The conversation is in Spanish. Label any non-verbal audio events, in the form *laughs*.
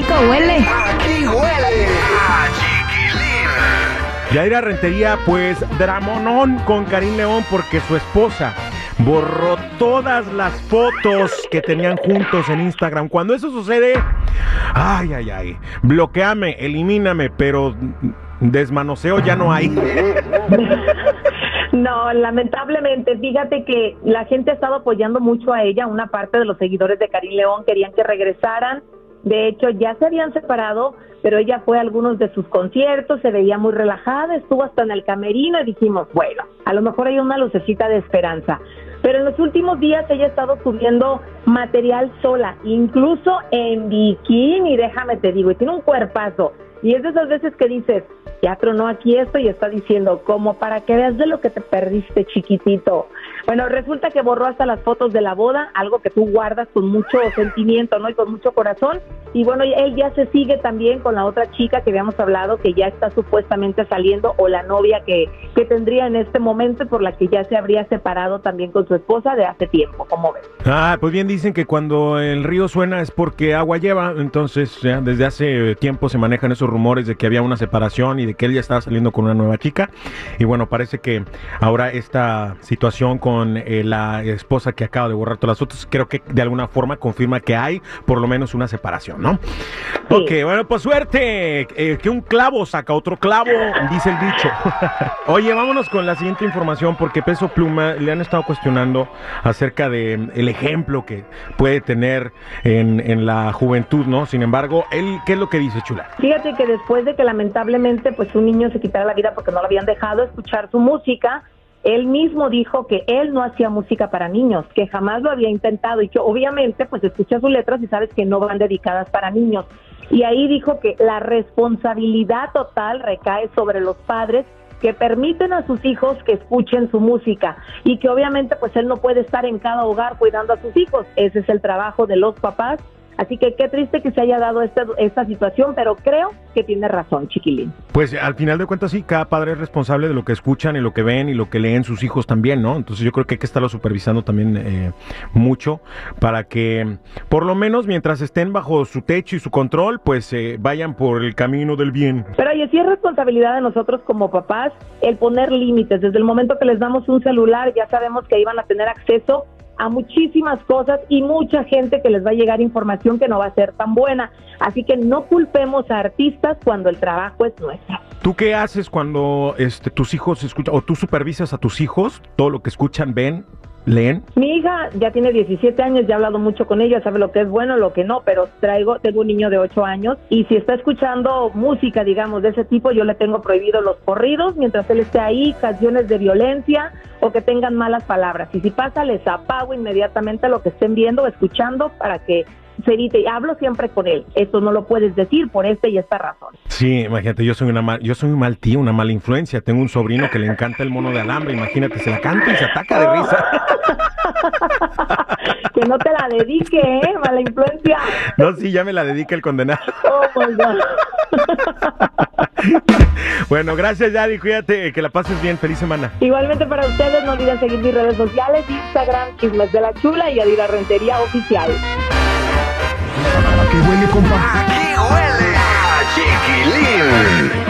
rico huele. Aquí huele. Ah, Yaira Rentería, pues dramonón con Karim León porque su esposa borró todas las fotos que tenían juntos en Instagram. Cuando eso sucede, ay, ay, ay, bloqueame, elimíname, pero desmanoseo ya no hay. No, lamentablemente, fíjate que la gente ha estado apoyando mucho a ella, una parte de los seguidores de Karim León querían que regresaran de hecho ya se habían separado, pero ella fue a algunos de sus conciertos, se veía muy relajada, estuvo hasta en el camerino y dijimos, bueno, a lo mejor hay una lucecita de esperanza. Pero en los últimos días ella ha estado subiendo material sola, incluso en bikini, déjame te digo, y tiene un cuerpazo. Y es de esas veces que dices, ya tronó aquí esto y está diciendo, como para que veas de lo que te perdiste, chiquitito. Bueno, resulta que borró hasta las fotos de la boda, algo que tú guardas con mucho sentimiento, ¿no? Y con mucho corazón. Y bueno, él ya se sigue también con la otra chica que habíamos hablado, que ya está supuestamente saliendo, o la novia que, que tendría en este momento, por la que ya se habría separado también con su esposa de hace tiempo, como ves. Ah, pues bien dicen que cuando el río suena es porque agua lleva, entonces ya desde hace tiempo se manejan esos rumores de que había una separación y de que él ya estaba saliendo con una nueva chica. Y bueno, parece que ahora esta situación con eh, la esposa que acaba de borrar todas las fotos, creo que de alguna forma confirma que hay por lo menos una separación, ¿no? Ok, bueno, pues suerte, eh, que un clavo saca otro clavo, dice el dicho. *laughs* Oye, vámonos con la siguiente información porque Peso Pluma le han estado cuestionando acerca de el ejemplo que puede tener en, en la juventud, ¿no? Sin embargo, él, ¿qué es lo que dice Chula? Fíjate que después de que lamentablemente pues un niño se quitara la vida porque no lo habían dejado escuchar su música, él mismo dijo que él no hacía música para niños, que jamás lo había intentado y que obviamente pues escucha sus letras y sabes que no van dedicadas para niños. Y ahí dijo que la responsabilidad total recae sobre los padres que permiten a sus hijos que escuchen su música y que obviamente pues él no puede estar en cada hogar cuidando a sus hijos. Ese es el trabajo de los papás Así que qué triste que se haya dado esta, esta situación, pero creo que tiene razón, chiquilín. Pues al final de cuentas sí, cada padre es responsable de lo que escuchan y lo que ven y lo que leen sus hijos también, ¿no? Entonces yo creo que hay que estarlo supervisando también eh, mucho para que por lo menos mientras estén bajo su techo y su control, pues eh, vayan por el camino del bien. Pero oye, sí es responsabilidad de nosotros como papás el poner límites. Desde el momento que les damos un celular ya sabemos que iban a tener acceso a muchísimas cosas y mucha gente que les va a llegar información que no va a ser tan buena. Así que no culpemos a artistas cuando el trabajo es nuestro. ¿Tú qué haces cuando este, tus hijos escuchan o tú supervisas a tus hijos todo lo que escuchan, ven? ¿Leen? Mi hija ya tiene 17 años, ya he hablado mucho con ella, sabe lo que es bueno, lo que no, pero traigo, tengo un niño de 8 años y si está escuchando música, digamos, de ese tipo, yo le tengo prohibido los corridos mientras él esté ahí, canciones de violencia o que tengan malas palabras. Y si pasa, les apago inmediatamente lo que estén viendo o escuchando para que y hablo siempre con él. Esto no lo puedes decir por esta y esta razón. Sí, imagínate, yo soy una mal, yo soy un mal tío, una mala influencia. Tengo un sobrino que le encanta el mono de alambre. Imagínate, se la canta y se ataca de risa. *laughs* que no te la dedique, ¿eh? Mala influencia. No, sí, ya me la dedica el condenado. Oh, my God. *laughs* bueno, gracias, Yadi. Cuídate, que la pases bien. Feliz semana. Igualmente para ustedes, no olviden seguir mis redes sociales: Instagram, Chismes de la Chula y Adira Rentería Oficial ¿A qué huele, compa? Aquí huele a chiquilín.